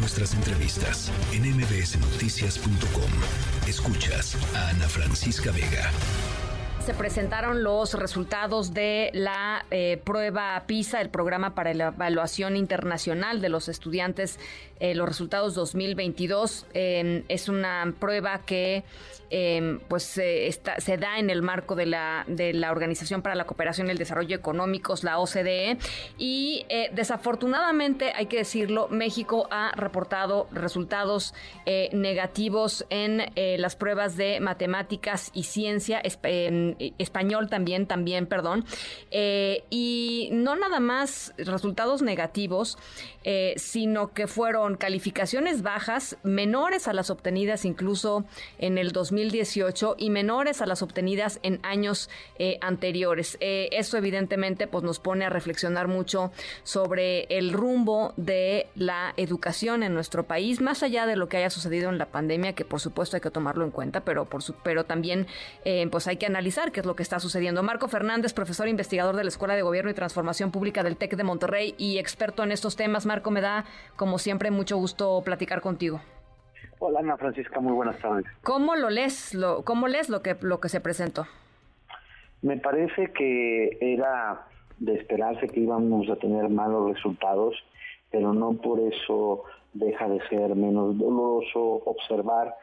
nuestras entrevistas en mbsnoticias.com. Escuchas a Ana Francisca Vega. Se presentaron los resultados de la eh, prueba PISA, el programa para la evaluación internacional de los estudiantes, eh, los resultados 2022. es una prueba que Em, pues se da en el marco de la, de la Organización para la Cooperación y el Desarrollo Económicos, la OCDE, y eh, desafortunadamente, hay que decirlo, México ha reportado resultados eh, negativos en las pruebas de matemáticas y ciencia, em, español también, también, perdón, y no nada más resultados negativos, sino que fueron calificaciones bajas, menores a las obtenidas incluso en el 2000 2018 y menores a las obtenidas en años eh, anteriores. Eh, eso evidentemente pues nos pone a reflexionar mucho sobre el rumbo de la educación en nuestro país, más allá de lo que haya sucedido en la pandemia, que por supuesto hay que tomarlo en cuenta, pero por su, pero también eh, pues hay que analizar qué es lo que está sucediendo. Marco Fernández, profesor investigador de la Escuela de Gobierno y Transformación Pública del TEC de Monterrey y experto en estos temas. Marco, me da como siempre mucho gusto platicar contigo. Hola Ana Francisca, muy buenas tardes. ¿Cómo lo lees? Lo, ¿Cómo lees lo que, lo que se presentó? Me parece que era de esperarse que íbamos a tener malos resultados, pero no por eso deja de ser menos doloroso observar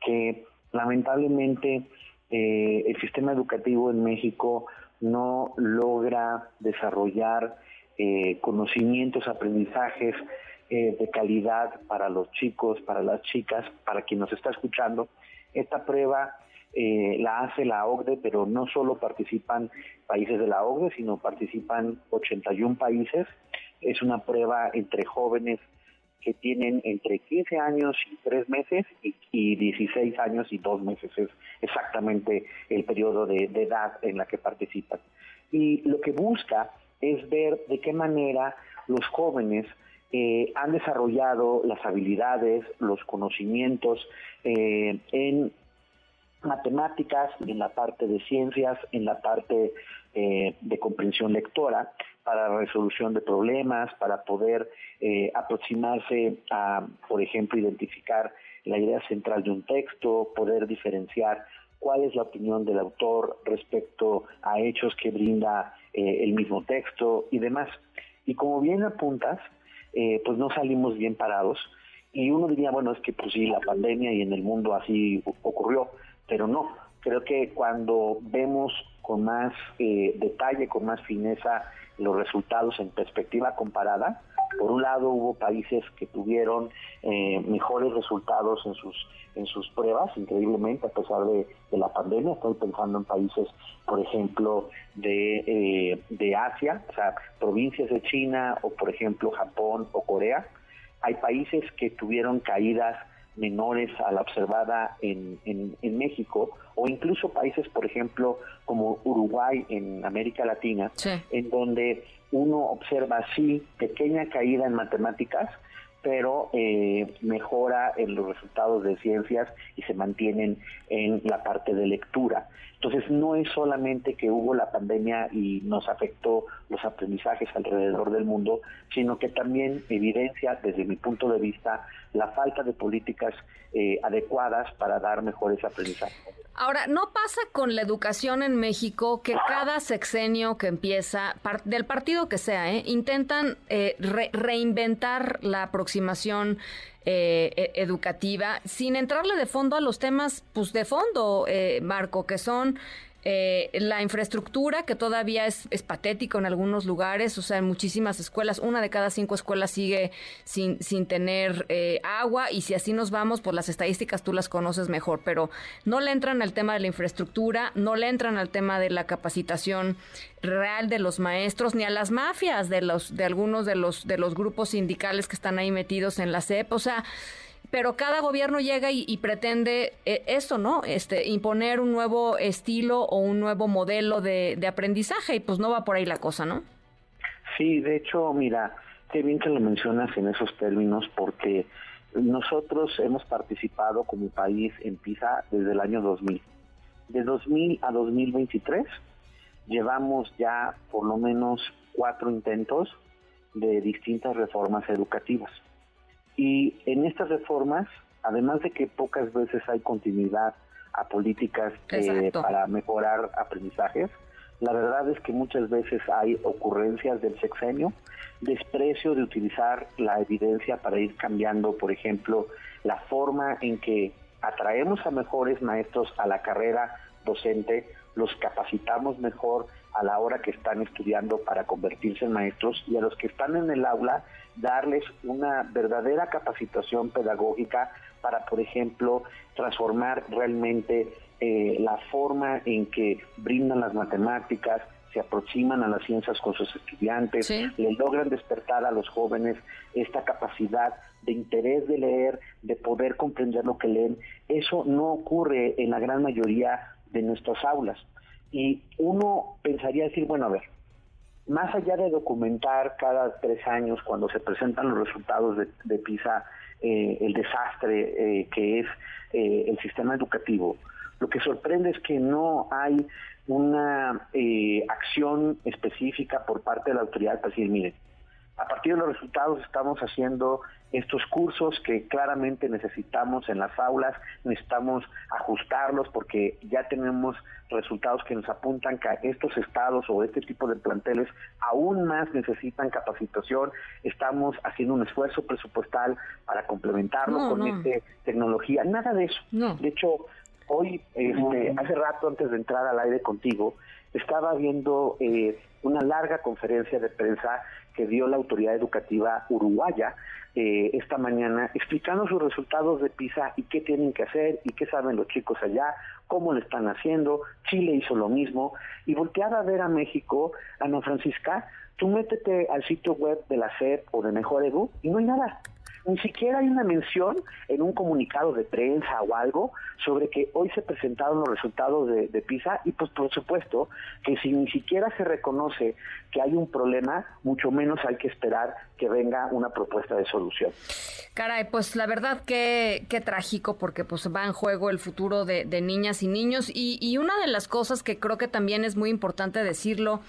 que lamentablemente eh, el sistema educativo en México no logra desarrollar eh, conocimientos, aprendizajes eh, de calidad para los chicos, para las chicas, para quien nos está escuchando. Esta prueba eh, la hace la OCDE, pero no solo participan países de la OCDE, sino participan 81 países. Es una prueba entre jóvenes que tienen entre 15 años y 3 meses y, 16 años y 2 meses. Es exactamente el periodo de edad en la que participan. Y lo que busca es ver de qué manera los jóvenes eh, han desarrollado las habilidades, los conocimientos eh, en matemáticas, en la parte de ciencias, en la parte eh, de comprensión lectora, para resolución de problemas, para poder aproximarse a, por ejemplo, identificar la idea central de un texto, poder diferenciar cuál es la opinión del autor respecto a hechos que brinda el mismo texto y demás. Y como bien apuntas, eh, pues no salimos bien parados. Y uno diría, bueno, es que pues sí, la pandemia y en el mundo así ocurrió, pero no. Creo que cuando vemos con más eh, detalle, con más fineza los resultados en perspectiva comparada, por un lado hubo países que tuvieron eh, mejores resultados en sus en sus pruebas, increíblemente, a pesar de, la pandemia. Estoy pensando en países, por ejemplo, de, eh, de Asia, o sea, provincias de China o, por ejemplo, Japón o Corea. Hay países que tuvieron caídas menores a la observada en, en, México o incluso países, por ejemplo, como Uruguay en América Latina, en donde uno observa así pequeña caída en matemáticas, pero eh, mejora en los resultados de ciencias y se mantienen en la parte de lectura. Entonces no es solamente que hubo la pandemia y nos afectó los aprendizajes alrededor del mundo, sino que también evidencia desde mi punto de vista la falta de políticas eh, adecuadas para dar mejores aprendizajes. Ahora, ¿no pasa con la educación en México que cada sexenio que empieza, del partido que sea, eh, intentan eh, reinventar la aproximación eh, e, educativa sin entrarle de fondo a los temas pues de fondo, Marco, que son eh, la infraestructura, que todavía es, es, patético en algunos lugares, o sea, en muchísimas escuelas, una de cada cinco escuelas sigue sin, sin tener eh, agua, y si así nos vamos, pues las estadísticas tú las conoces mejor, pero no le entran al tema de la infraestructura, no le entran al tema de la capacitación real de los maestros, ni a las mafias de los, de algunos de los, de los grupos sindicales que están ahí metidos en la CEP, o sea, pero cada gobierno llega y, pretende eh, eso, ¿no? Este, imponer un nuevo estilo o un nuevo modelo de, aprendizaje y pues no va por ahí la cosa, ¿no? Sí, de hecho, mira, qué bien que lo mencionas en esos términos porque nosotros hemos participado como país en PISA desde el año 2000. De 2000 a 2023 llevamos ya por lo menos cuatro intentos de distintas reformas educativas Y en estas reformas, además de que pocas veces hay continuidad a políticas eh, para mejorar aprendizajes, la verdad es que muchas veces hay ocurrencias del sexenio, desprecio de utilizar la evidencia para ir cambiando, por ejemplo, la forma en que atraemos a mejores maestros a la carrera docente, los capacitamos mejor a la hora que están estudiando para convertirse en maestros y a los que están en el aula darles una verdadera capacitación pedagógica para, por ejemplo, transformar realmente eh, la forma en que brindan las matemáticas, se aproximan a las ciencias con sus estudiantes, le logran despertar a los jóvenes esta capacidad de interés de leer, de poder comprender lo que leen. Eso no ocurre en la gran mayoría de nuestras aulas. Y uno pensaría decir, bueno, a ver, más allá de documentar cada tres años cuando se presentan los resultados de, PISA, eh, el desastre eh, que es eh, el sistema educativo, lo que sorprende es que no hay una acción específica por parte de la autoridad para decir, miren, a partir de los resultados estamos haciendo estos cursos que claramente necesitamos en las aulas, necesitamos ajustarlos porque ya tenemos resultados que nos apuntan que estos estados o este tipo de planteles aún más necesitan capacitación. Estamos haciendo un esfuerzo presupuestal para complementarlo con esta tecnología. Nada de eso. De hecho, hoy, este, hace rato antes de entrar al aire contigo, estaba viendo eh, una larga conferencia de prensa que dio la autoridad educativa uruguaya eh, esta mañana explicando sus resultados de PISA y qué tienen que hacer y qué saben los chicos allá, cómo lo están haciendo. Chile hizo lo mismo y volteaba a ver a México, Ana Francisca, tú métete al sitio web de la SEP o de Mejor Edu y no hay nada. Ni siquiera hay una mención en un comunicado de prensa o algo sobre que hoy se presentaron los resultados de, PISA y pues por supuesto que si ni siquiera se reconoce que hay un problema, mucho menos hay que esperar que venga una propuesta de solución. Caray, pues la verdad que, qué trágico porque pues va en juego el futuro de, niñas y niños y, y, una de las cosas que creo que también es muy importante decirlo,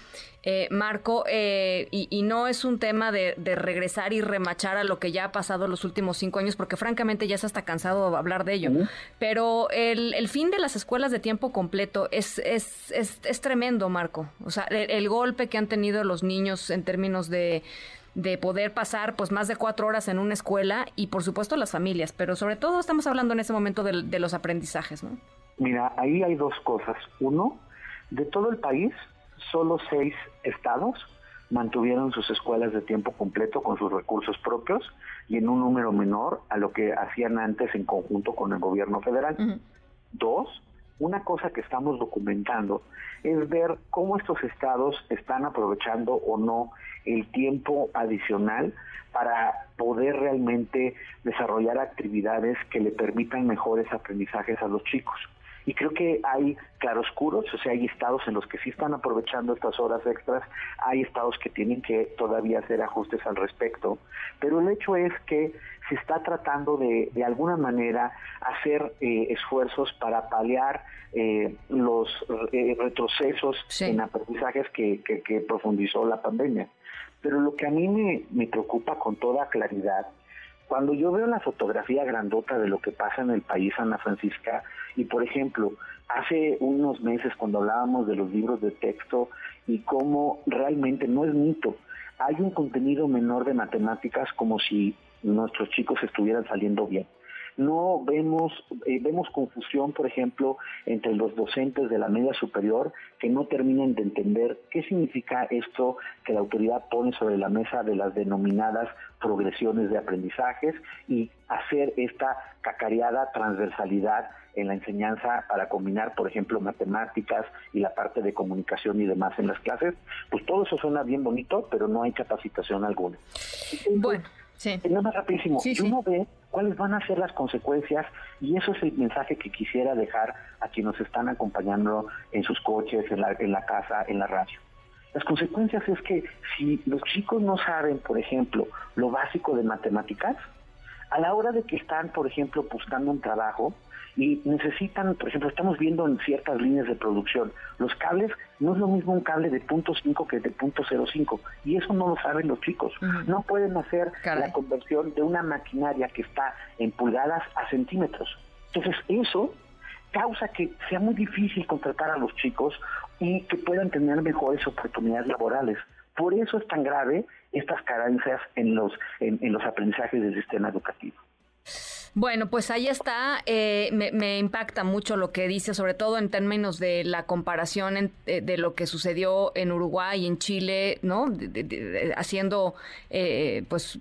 eh, Marco, eh, y, no es un tema de, regresar y remachar a lo que ya ha pasado los últimos cinco años porque francamente ya se está cansado de hablar de ello, pero el, el, fin de las escuelas de tiempo completo es, es, es, tremendo, Marco. O sea, el golpe que han tenido los niños en términos de de poder pasar pues más de cuatro horas en una escuela y por supuesto las familias, pero sobre todo estamos hablando en ese momento de, los aprendizajes, ¿no? Mira, ahí hay dos cosas. Uno, de todo el país, solo seis estados mantuvieron sus escuelas de tiempo completo con sus recursos propios y en un número menor a lo que hacían antes en conjunto con el gobierno federal. Dos, una cosa que estamos documentando es ver cómo estos estados están aprovechando o no el tiempo adicional para poder realmente desarrollar actividades que le permitan mejores aprendizajes a los chicos. Y creo que hay claroscuros, o sea, hay estados en los que sí están aprovechando estas horas extras, hay estados que tienen que todavía hacer ajustes al respecto, pero el hecho es que se está tratando de, de alguna manera, hacer eh, esfuerzos para paliar eh, los eh, retrocesos en aprendizajes que, que profundizó la pandemia. Pero lo que a mí me, preocupa con toda claridad, cuando yo veo la fotografía grandota de lo que pasa en el país, Ana Francisca, y por ejemplo, hace unos meses cuando hablábamos de los libros de texto y cómo realmente no es mito, hay un contenido menor de matemáticas como si nuestros chicos estuvieran saliendo bien no vemos, eh, vemos confusión, por ejemplo, entre los docentes de la media superior que no terminan de entender qué significa esto que la autoridad pone sobre la mesa de las denominadas progresiones de aprendizajes y hacer esta cacareada transversalidad en la enseñanza para combinar, por ejemplo, matemáticas y la parte de comunicación y demás en las clases, pues todo eso suena bien bonito, pero no hay capacitación alguna. Bueno. Sí. Nada más rapidísimo. y uno ve cuáles van a ser las consecuencias y eso es el mensaje que quisiera dejar a quienes nos están acompañando en sus coches, en la, en la casa, en la radio. Las consecuencias es que si los chicos no saben, por ejemplo, lo básico de matemáticas, a la hora de que están, por ejemplo, buscando un trabajo y necesitan, por ejemplo, estamos viendo en ciertas líneas de producción, los cables no es lo mismo un cable de punto .5 que de punto .05 y eso no lo saben los chicos. No pueden hacer la conversión de una maquinaria que está en pulgadas a centímetros. Entonces eso causa que sea muy difícil contratar a los chicos y que puedan tener mejores oportunidades laborales. Por eso es tan grave estas carencias en los, en los aprendizajes del sistema educativo. Bueno, pues ahí está. Eh, me, impacta mucho lo que dice, sobre todo en términos de la comparación eh, de, lo que sucedió en Uruguay y en Chile, ¿no? haciendo, eh, pues,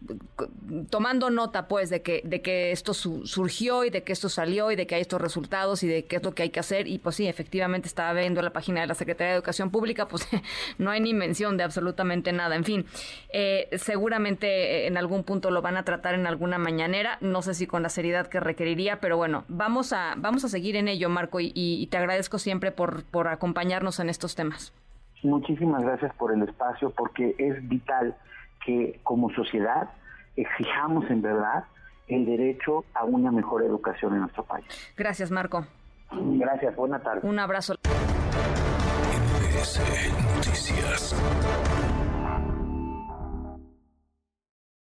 tomando nota, pues, de que, de que esto surgió y de que esto salió y de que hay estos resultados y de qué es lo que hay que hacer. Y pues sí, efectivamente estaba viendo la página de la Secretaría de Educación Pública, pues no hay ni mención de absolutamente nada. En fin, seguramente en algún punto lo van a tratar en alguna mañanera. No sé si con la que requeriría, pero bueno, vamos a, vamos a seguir en ello, Marco, y, te agradezco siempre por, por acompañarnos en estos temas. Muchísimas gracias por el espacio, porque es vital que como sociedad exijamos en verdad el derecho a una mejor educación en nuestro país. Gracias, Marco. Gracias, buena tarde. Un abrazo. Noticias.